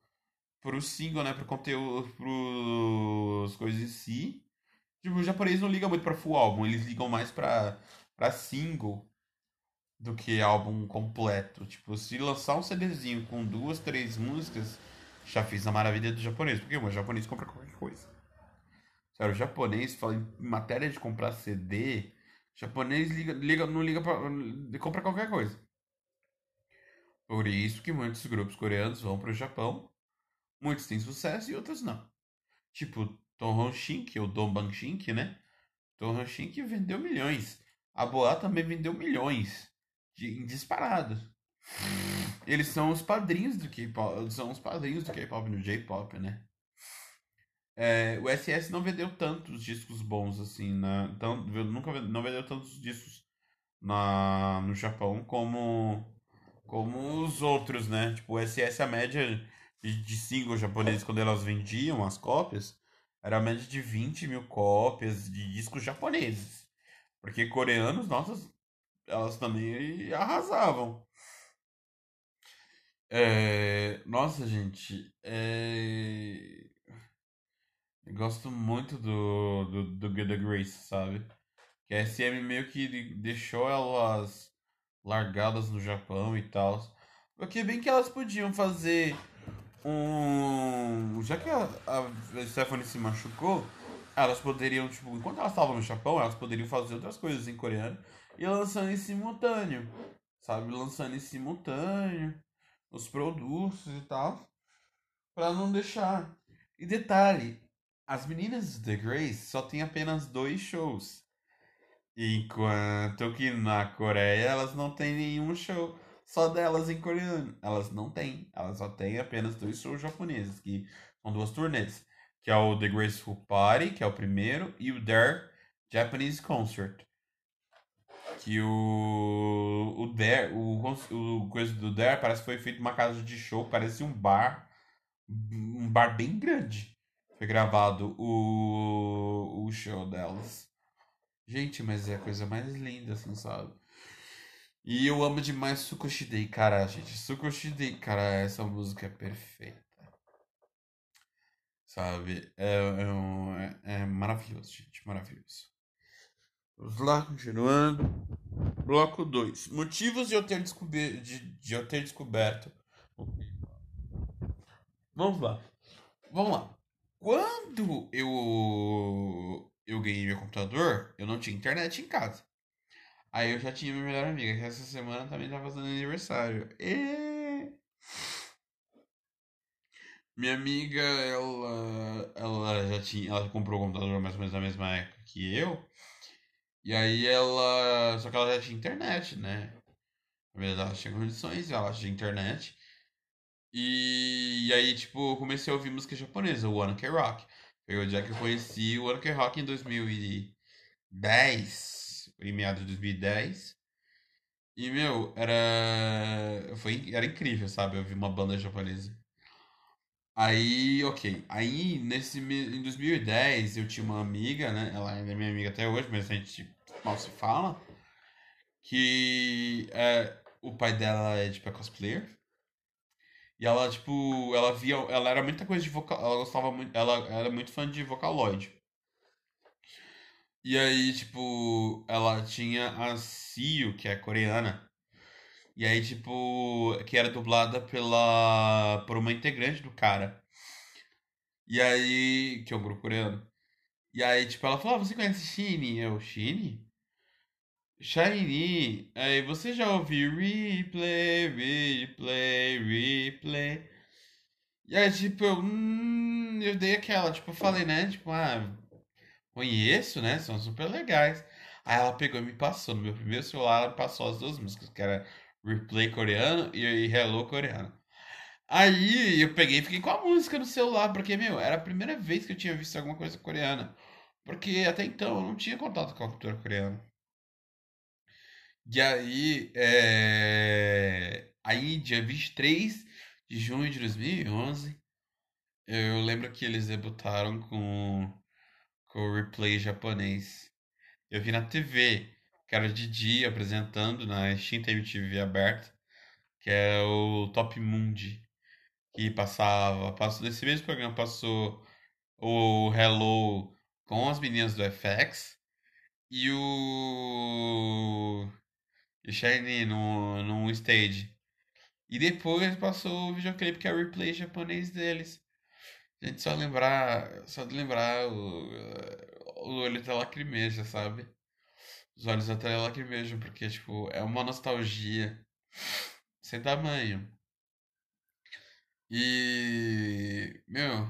pro single, né, pro conteúdo, pros coisas em si. Tipo, o japonês não liga muito pra full álbum, eles ligam mais pra, pra single do que álbum completo. Tipo, se lançar um CDzinho com duas, três músicas, já fiz a maravilha do japonês, porque o japonês compra qualquer coisa. Sério, o japonês fala em matéria de comprar CD, o japonês liga, liga, não liga pra. compra qualquer coisa. Por isso que muitos grupos coreanos vão pro Japão. Muitos têm sucesso e outros não. Tipo, Tom Honshink, ou Don Banshink, né? Tom Honshink vendeu milhões. A Boa também vendeu milhões. De, disparado. Eles são os padrinhos do K-pop. São os padrinhos do K-pop no J-pop, né? É, o SS não vendeu tantos discos bons assim, na, tão, nunca não vendeu tantos discos na, no Japão como como os outros, né? Tipo, o SS, a média de, de singles japoneses, quando elas vendiam as cópias, era média de 20 mil cópias de discos japoneses. Porque coreanos, nossas, elas também arrasavam. É, nossa, gente, é, eu gosto muito do, do, do Good Grace, sabe? Que a SM meio que deixou elas largadas no Japão e tal. Porque bem que elas podiam fazer um. Já que a, a Stephanie se machucou, elas poderiam, tipo, enquanto elas estavam no Japão, elas poderiam fazer outras coisas em coreano e lançando em simultâneo. Sabe? Lançando em simultâneo os produtos e tal. Pra não deixar. E detalhe, as meninas de The Grace só tem apenas dois shows. Enquanto que na Coreia elas não têm nenhum show só delas em coreano. Elas não têm. Elas só têm apenas dois shows japoneses, que são duas turnês. Que é o The Graceful Party, que é o primeiro, e o Dare Japanese Concert. Que o. O Dare. O, o coisa do Dare parece que foi feito uma casa de show, parece um bar. Um bar bem grande. Foi gravado o, o show delas. Gente, mas é a coisa mais linda, assim, sabe? E eu amo demais Sukoshidei, cara, gente. Sukoshidei, cara, essa música é perfeita. Sabe? É, é, é, é maravilhoso, gente. Maravilhoso. Vamos lá, continuando. Bloco 2. Motivos de eu ter, descober, de, de eu ter descoberto. Vamos lá. Vamos lá. Quando eu, eu ganhei meu computador, eu não tinha internet em casa. Aí eu já tinha minha melhor amiga, que essa semana também tá fazendo aniversário. E... Minha amiga, ela, ela já tinha, ela comprou o computador mais ou menos na mesma época que eu. E aí ela, só que ela já tinha internet, né? Na verdade, ela tinha condições, ela tinha internet. E, e aí, tipo, comecei a ouvir música japonesa, o One Ok Rock. Foi o dia que eu conheci o One Ok Rock em 2010, em meados de 2010. E, meu, era. Foi, era incrível, sabe? Eu vi uma banda japonesa. Aí, ok. Aí, nesse, em 2010, eu tinha uma amiga, né? Ela ainda é minha amiga até hoje, mas a gente mal se fala. Que é, o pai dela é, tipo, é cosplayer. E ela, tipo, ela via. Ela era muita coisa de vocal. Ela gostava muito. Ela era muito fã de Vocaloid. E aí, tipo, ela tinha a Sio, que é coreana. E aí, tipo, que era dublada pela. por uma integrante do cara. E aí. que é um grupo coreano. E aí, tipo, ela falou: ah, você conhece Shine? Eu, Shine? Shiny, aí você já ouviu replay, replay, replay. E aí, tipo, eu, hum, eu dei aquela, tipo, eu falei, né? Tipo, ah, conheço, né? São super legais. Aí ela pegou e me passou. No meu primeiro celular, ela passou as duas músicas, que era replay coreano e, hello coreano. Aí eu peguei e fiquei com a música no celular, porque, meu, era a primeira vez que eu tinha visto alguma coisa coreana. Porque até então eu não tinha contato com a cultura coreana. E aí, é... aí dia 23 de junho de 2011, eu lembro que eles debutaram com o replay japonês. Eu vi na TV, que era de dia apresentando na extinta MTV aberta, que é o Top Mundi, que passava, passou nesse mesmo programa passou o Hello com as meninas do FX e o e Shiny no, no stage. E depois passou o videoclipe que é o replay japonês deles. Gente, só lembrar, só de lembrar o, o olho até lacrimeja, sabe? Os olhos até lacrimejam, porque, tipo, é uma nostalgia sem tamanho. E, meu,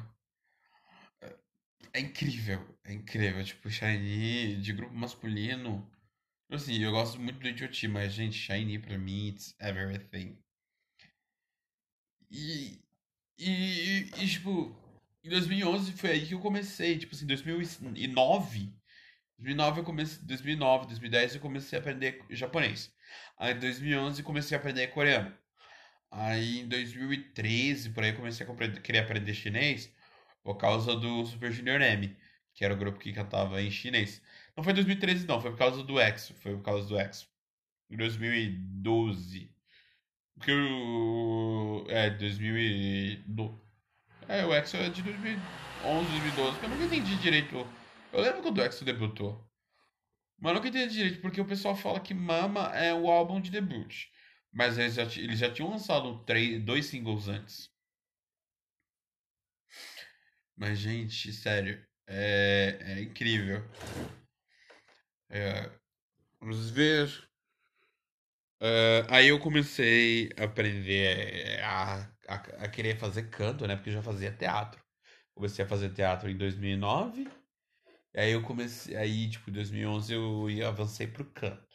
é incrível, é incrível. Tipo, Shiny de grupo masculino. Assim, eu gosto muito do Idioti, mas, gente, Shiny pra mim, it's everything. E, e, e, tipo, em 2011 foi aí que eu comecei. Tipo assim, 2009. 2009 eu comecei, 2009, 2010 eu comecei a aprender japonês. Aí em 2011 comecei a aprender coreano. Aí em 2013, por aí, comecei a aprender, querer aprender chinês por causa do Super Junior M, que era o grupo que cantava em chinês. Não foi em 2013, não, foi por causa do EXO, foi por causa do EXO. Em 2012. Porque o. É, 2012. É, o EXO é de 2011, 2012, que eu nunca entendi direito. Eu lembro quando o EXO debutou. Mas eu nunca entendi direito, porque o pessoal fala que Mama é o álbum de debut. Mas eles já, eles já tinham lançado três, dois singles antes. Mas, gente, sério, é, é incrível. É, vamos ver. Uh, aí eu comecei a aprender a, a, a, querer fazer canto, né? Porque eu já fazia teatro. Comecei a fazer teatro em 2009. E aí eu comecei, aí tipo, em 2011 eu avancei pro canto.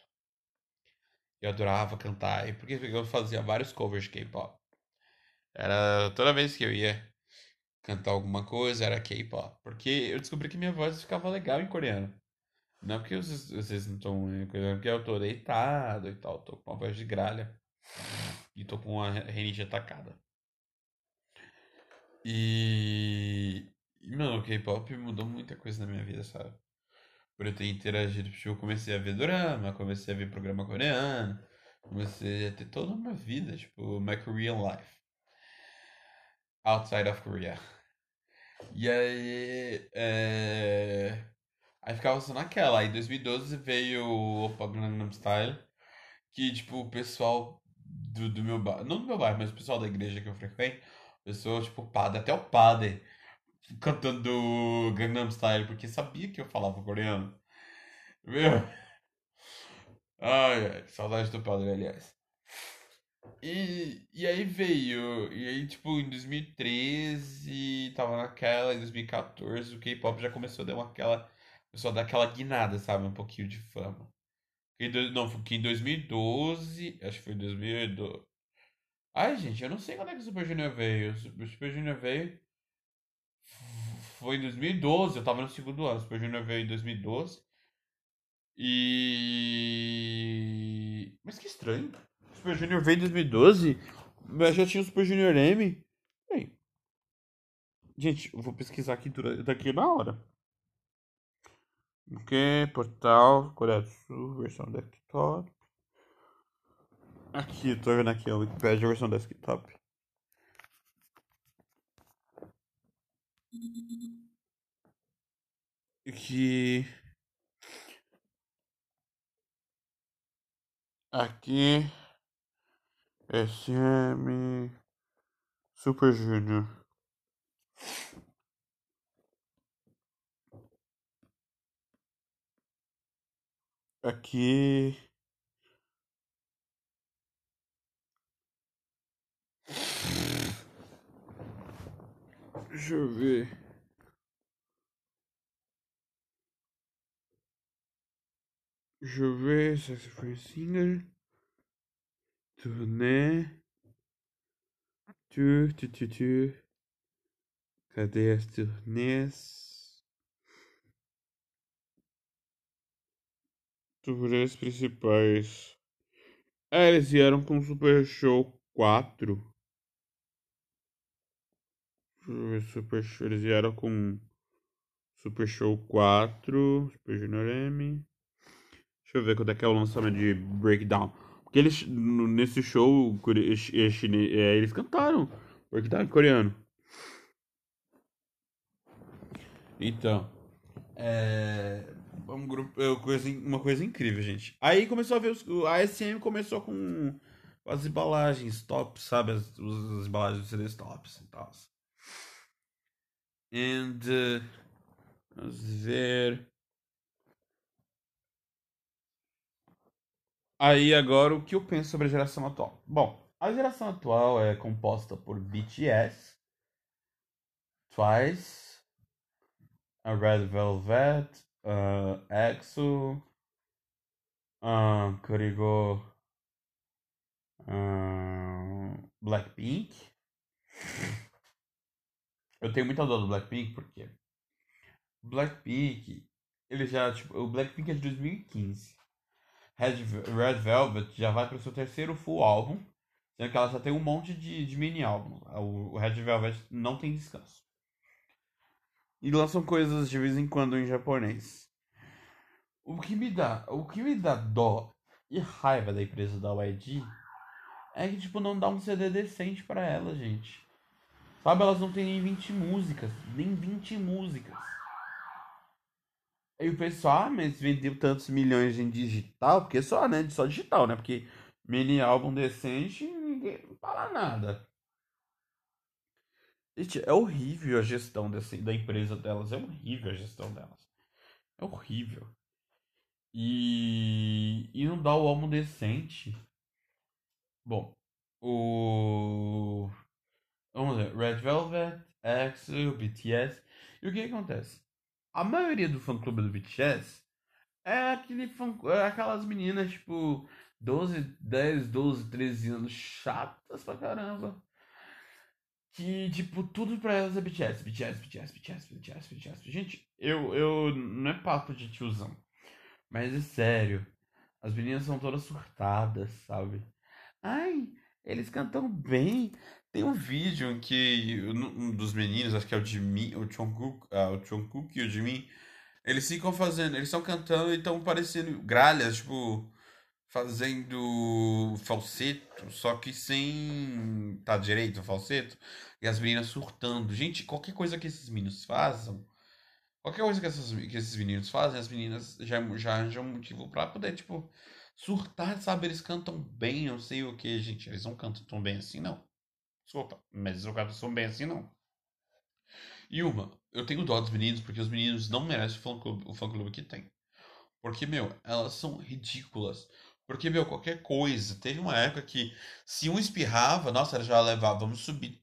Eu adorava cantar, e porque eu fazia vários covers de K-pop. Era toda vez que eu ia cantar alguma coisa, era K-pop. Porque eu descobri que minha voz ficava legal em coreano. Não porque vocês, vocês não estão. Porque eu tô deitado e tal, tô com uma voz de gralha. E tô com a renite atacada. E. Mano, o K-pop mudou muita coisa na minha vida, sabe? por eu ter interagido. Tipo, eu comecei a ver drama, comecei a ver programa coreano, comecei a ter toda uma vida, tipo, my Korean life. Outside of Korea. E aí. É... Aí ficava só naquela. Aí em 2012 veio o Opa Gangnam Style. Que, tipo, o pessoal do, do meu bairro. Não do meu bairro, mas o pessoal da igreja que eu frequento. O pessoal, tipo, padre, até o padre cantando Gangnam Style, porque sabia que eu falava coreano. Meu. Ai, ai, saudade do padre, aliás. E, e aí veio, e aí tipo em 2013 tava naquela, em 2014 o K-pop já começou a dar uma, aquela, começou a dar aquela guinada, sabe, um pouquinho de fama. Em, não, que em 2012, acho que foi 2012. Ai, gente, eu não sei quando é que o Super Junior veio. O Super Junior veio foi em 2012, eu tava no segundo ano. O Super Junior veio em 2012. E. Mas que estranho. O Super Junior veio em 2012, mas já tinha o Super Junior M. Bem. Gente, eu vou pesquisar aqui daqui na hora. O que? Portal Coreia do Sul, versão desktop. Aqui, tô vendo aqui a Wikipedia versão desktop. que aqui. SM Super Junior. Aqui deixa eu ver Je vais, ça c'est for single. Turnê. Tu, tu, tu, tu. Cadê as turnês? Turnês principais. É, eles vieram com Super Show 4. Deixa eu ver Super Show. Eles vieram com Super Show 4. Super Junior M. Deixa eu ver quando é que é o lançamento de Breakdown. Porque eles, nesse show, é, eles cantaram Breakdown em coreano. Então, é um grupo, é uma coisa, incrível, gente. Aí começou a ver, os, a SM começou com as embalagens tops, sabe? As, as embalagens de CDs tops e tal And, uh, vamos ver... Aí agora o que eu penso sobre a geração atual? Bom, a geração atual é composta por BTS, Twice, a Red Velvet, uh, EXO, uh, 그리고 uh, Blackpink. Eu tenho muita dor do Blackpink porque Blackpink, ele já tipo, o Blackpink é de 2015. Red, Red Velvet já vai para o seu terceiro full álbum, sendo que ela já tem um monte de, de mini álbuns. O, o Red Velvet não tem descanso. E lançam coisas de vez em quando em japonês. O que me dá, o que me dá dó e raiva da empresa da YG é que tipo não dá um CD decente para ela, gente. Sabe, elas não têm nem 20 músicas, nem 20 músicas. Aí o pessoal, ah, mas vendeu tantos milhões em digital, porque só, né? Só digital, né? Porque mini álbum decente, ninguém fala nada. Gente, é horrível a gestão desse, da empresa delas. É horrível a gestão delas. É horrível. E, e não dá o álbum decente. Bom, o. Vamos ver. Red Velvet, EXO, BTS. E o que acontece? A maioria do fã clube do BTS é aquele fã, é aquelas meninas, tipo, 12, 10, 12, 13 anos, chatas pra caramba. Que, tipo, tudo pra elas é BTS, BTS, BTS, BTS, BTS, BTS. Gente, eu, eu. Não é papo de tiozão. Mas é sério. As meninas são todas surtadas, sabe? Ai, eles cantam bem. Tem um vídeo em que um dos meninos, acho que é o Jimmy, o Jungkook, ah, o Jungkook e o Jimmy, eles ficam fazendo, eles estão cantando e estão parecendo gralhas, tipo, fazendo falseto, só que sem tá direito o falseto, e as meninas surtando. Gente, qualquer coisa que esses meninos façam, qualquer coisa que, essas, que esses meninos fazem, as meninas já, já arranjam um motivo pra poder, tipo, surtar, sabe? Eles cantam bem, não sei o que, gente. Eles não cantam tão bem assim, não. Desculpa, mas eles não cantam bem assim, não. E uma, eu tenho dó dos meninos, porque os meninos não merecem o fã-clube fã que tem. Porque, meu, elas são ridículas. Porque, meu, qualquer coisa. Teve uma época que se um espirrava, nossa, era já levava, vamos subir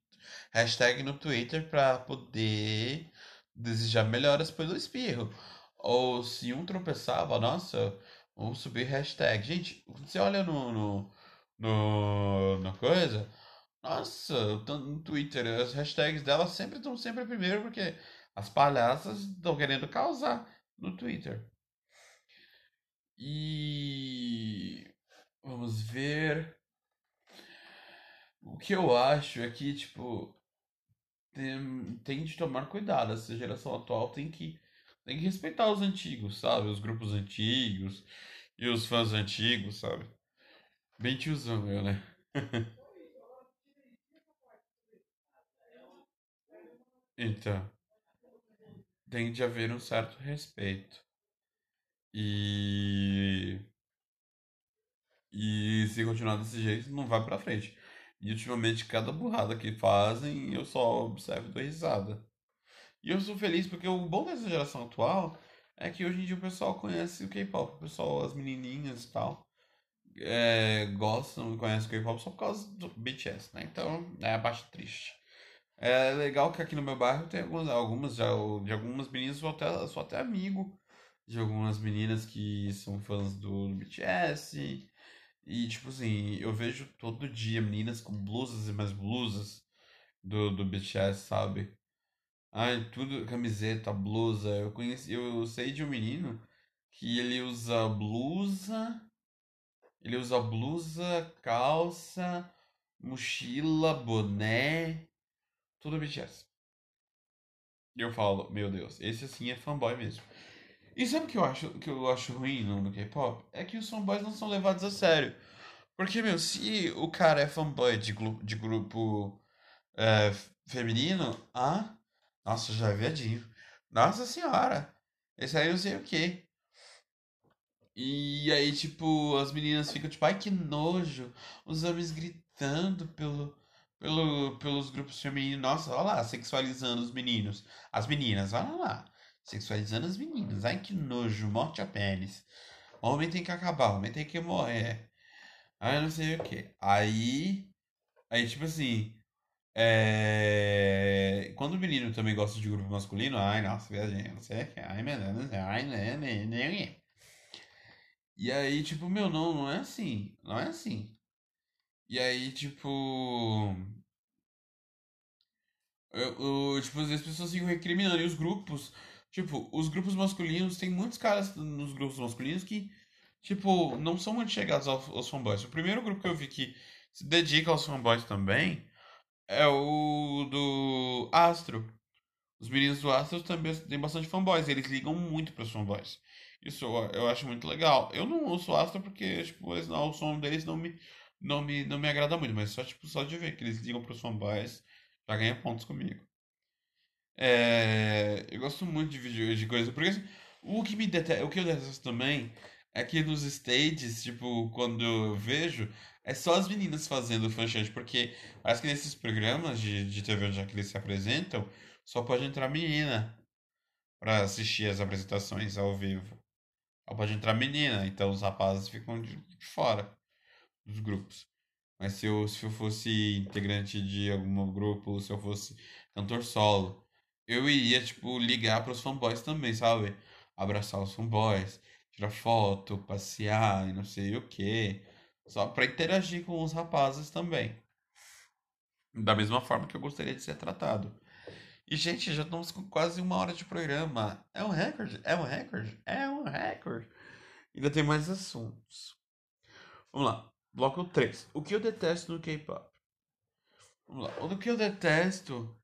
hashtag no Twitter pra poder desejar melhoras pelo espirro. Ou se um tropeçava, nossa, vamos subir hashtag. Gente, você olha no, no, no, no coisa, nossa, no Twitter, as hashtags dela sempre estão sempre primeiro, porque as palhaças estão querendo causar no Twitter. E vamos ver. O que eu acho é que, tipo, tem, tem de tomar cuidado. Essa geração atual tem que, tem que respeitar os antigos, sabe? Os grupos antigos e os fãs antigos, sabe? Bem tiozão eu, né? *laughs* Então, tem de haver um certo respeito. E. E se continuar desse jeito, não vai pra frente. E ultimamente, cada burrada que fazem, eu só observo e dou risada. E eu sou feliz porque o bom dessa geração atual é que hoje em dia o pessoal conhece o K-pop. O pessoal, as menininhas e tal, é, gostam e conhecem o K-pop só por causa do BTS, né? Então, é a baixa triste. É legal que aqui no meu bairro tem algumas, algumas já, de algumas meninas, sou até, sou até amigo de algumas meninas que são fãs do BTS E, tipo assim, eu vejo todo dia meninas com blusas e mais blusas do, do BTS, sabe? Ai, tudo, camiseta, blusa. Eu conheci, eu sei de um menino que ele usa blusa, ele usa blusa, calça, mochila, boné, tudo BTS. E eu falo, meu Deus, esse assim é fanboy mesmo. E sabe o que eu acho, que eu acho ruim no, no K-pop? É que os fanboys não são levados a sério. Porque, meu, se o cara é fanboy de, de grupo é, feminino, ah, nossa, já é viadinho. Nossa senhora, esse aí eu sei o quê. E aí, tipo, as meninas ficam tipo, ai que nojo, os homens gritando pelo, pelo, pelos grupos femininos. Nossa, olha lá, sexualizando os meninos. As meninas, olha lá, sexualizando as meninas. Ai que nojo, morte a pênis. Homem tem que acabar, homem tem que morrer. Ai, não sei o que. Aí, aí, tipo assim, é... quando o menino também gosta de grupo masculino, ai, nossa, viajei, não sei o que, ai, meu Deus, ai, né, né, né. E aí, tipo, meu, não, não é assim. Não é assim. E aí, tipo. Eu, eu- tipo, as pessoas ficam recriminando. E os grupos. Tipo, os grupos masculinos, tem muitos caras nos grupos masculinos que, tipo, não são muito chegados aos, aos fanboys. O primeiro grupo que eu vi que se dedica aos fanboys também é o do Astro. Os meninos do Astros também têm bastante fanboys, eles ligam muito para os fanboys. Isso eu, eu acho muito legal. Eu não ouço Astro porque, tipo, o som deles não me, não me, não me agrada muito, mas só, tipo, só de ver que eles ligam para os fanboys, já ganha pontos comigo. É, eu gosto muito de vídeo de coisa, porque assim, o que me o que eu detesto também é que nos stages, tipo, quando eu vejo, é só as meninas fazendo fanchante, porque parece que nesses programas de, de TV onde é eles se apresentam, só pode entrar menina pra assistir as apresentações ao vivo. Só pode entrar menina, então os rapazes ficam de, de fora dos grupos. Mas se eu, se eu fosse integrante de algum grupo, se eu fosse cantor solo, eu iria, tipo, ligar pros fanboys também, sabe? Abraçar os fanboys, tirar foto, passear e não sei o quê. Só pra interagir com os rapazes também. Da mesma forma que eu gostaria de ser tratado. E, gente, já estamos com quase uma hora de programa. É um recorde? É um recorde? É um recorde. Ainda tem mais assuntos. Vamos lá. Bloco 3. O que eu detesto no K-pop? Vamos lá. O que eu detesto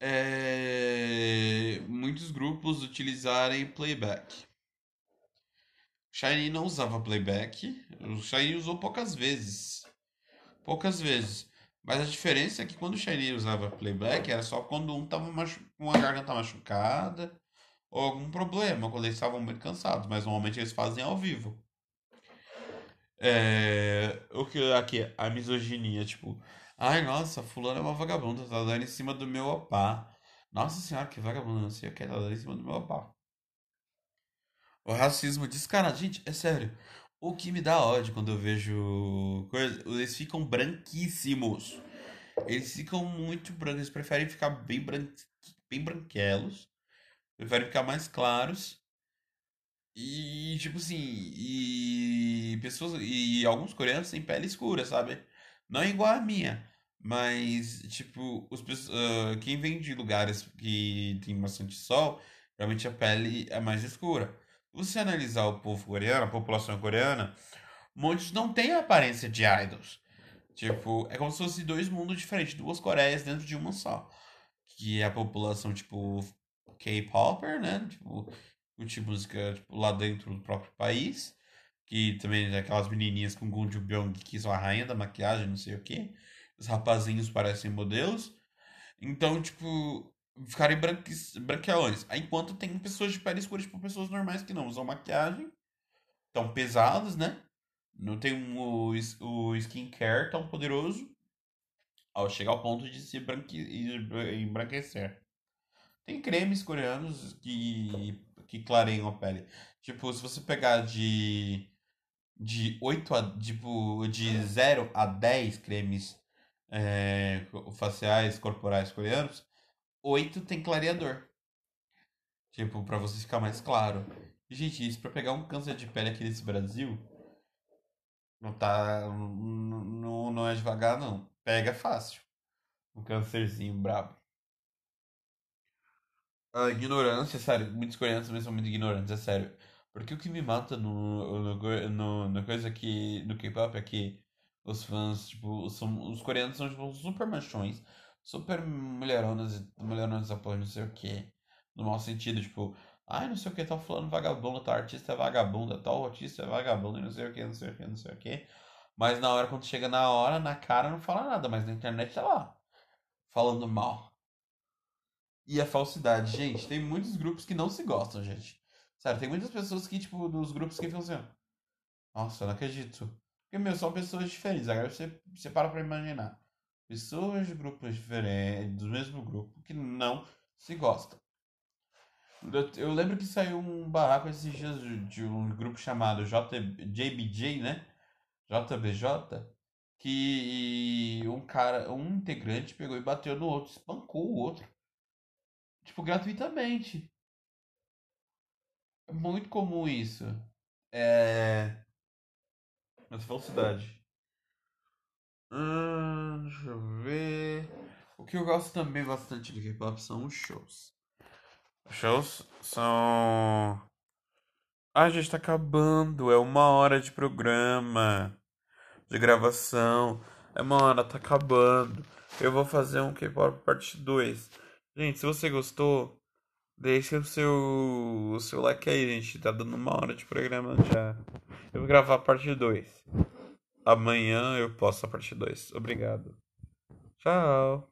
é muitos grupos utilizarem playback. Shiny não usava playback. O Shiny usou poucas vezes. Poucas vezes. Mas a diferença é que quando o Shiny usava playback era só quando um tava machu... com a garganta machucada ou algum problema, quando eles estavam muito cansados. Mas normalmente eles fazem ao vivo. É, o que aqui, a misoginia, tipo, ai, nossa, fulano é uma vagabunda, tá dando em cima do meu opá. Nossa senhora, que vagabunda, não sei o que, tá dando em cima do meu opá. O racismo descarado, gente, é sério. O que me dá ódio quando eu vejo coisa, eles ficam branquíssimos. Eles ficam muito brancos, eles preferem ficar bem, bran... bem branquelos, preferem ficar mais claros. E, tipo assim, e pessoas, e alguns coreanos têm pele escura, sabe? Não é igual a minha, mas, tipo, os, ah, quem vem de lugares que tem bastante sol, realmente a pele é mais escura. Se você analisar o povo coreano, a população coreana, muitos não têm a aparência de idols. Tipo, é como se fosse dois mundos diferentes, duas Coreias dentro de uma só. Que é a população, tipo, K-popper, né? Tipo, curtir música tipo, lá dentro do próprio país. Que também é aquelas menininhas com Gun Byung que são a rainha da maquiagem, não sei o quê. Os rapazinhos parecem modelos. Então, tipo, ficarem branquis, branquelões. Aí, enquanto tem pessoas de pele escura, tipo, pessoas normais que não usam maquiagem, tão pesadas, né? Não tem um, o, o skincare tão poderoso ao chegar ao ponto de se branque, embranquecer. Tem cremes coreanos que, que clareiam a pele. Tipo, se você pegar de, de 8 a, tipo, de zero a 10 cremes é, faciais, corporais coreanos, 8 tem clareador. Tipo, pra você ficar mais claro. E, gente, isso pra pegar um câncer de pele aqui nesse Brasil, Não tá. Não, não é devagar, não. Pega fácil. Um câncerzinho brabo. A ignorância, sério. Muitos coreanos também são muito ignorantes, é sério. Porque o que me mata no, no, no, no coisa que. no K-pop é que os fãs, tipo, são, os coreanos são tipo, super machões, super mulheronas, mulheronas apoiam não sei o que. No mau sentido, tipo, ai, não sei o que, tá falando vagabundo, tal artista é vagabunda, tal artista é vagabundo, e não sei o que, não sei o que, não sei o que. Mas na hora, quando chega na hora, na cara, não fala nada, mas na internet tá lá, falando mal. E a falsidade, gente, tem muitos grupos que não se gostam, gente. Sério, tem muitas pessoas que, tipo, dos grupos que ficam assim, nossa, eu não acredito. Porque, meu, são pessoas diferentes. Agora você, você para pra imaginar. Pessoas de grupos diferentes, do mesmo grupo, que não se gostam. Eu, eu lembro que saiu um barraco esses dias de, de um grupo chamado JBJ, né? JBJ. Que um cara, um integrante pegou e bateu no outro, espancou o outro. Tipo, gratuitamente. É muito comum isso. É. Mas falsidade. Hum, deixa eu ver. O que eu gosto também bastante de K-pop são os shows. Os shows são. Ah, já está acabando. É uma hora de programa. De gravação. É uma hora, tá acabando. Eu vou fazer um K-pop parte 2. Gente, se você gostou, deixe o seu, o seu like aí, gente. Tá dando uma hora de programa já. Eu vou gravar a parte 2. Amanhã eu posto a parte 2. Obrigado. Tchau.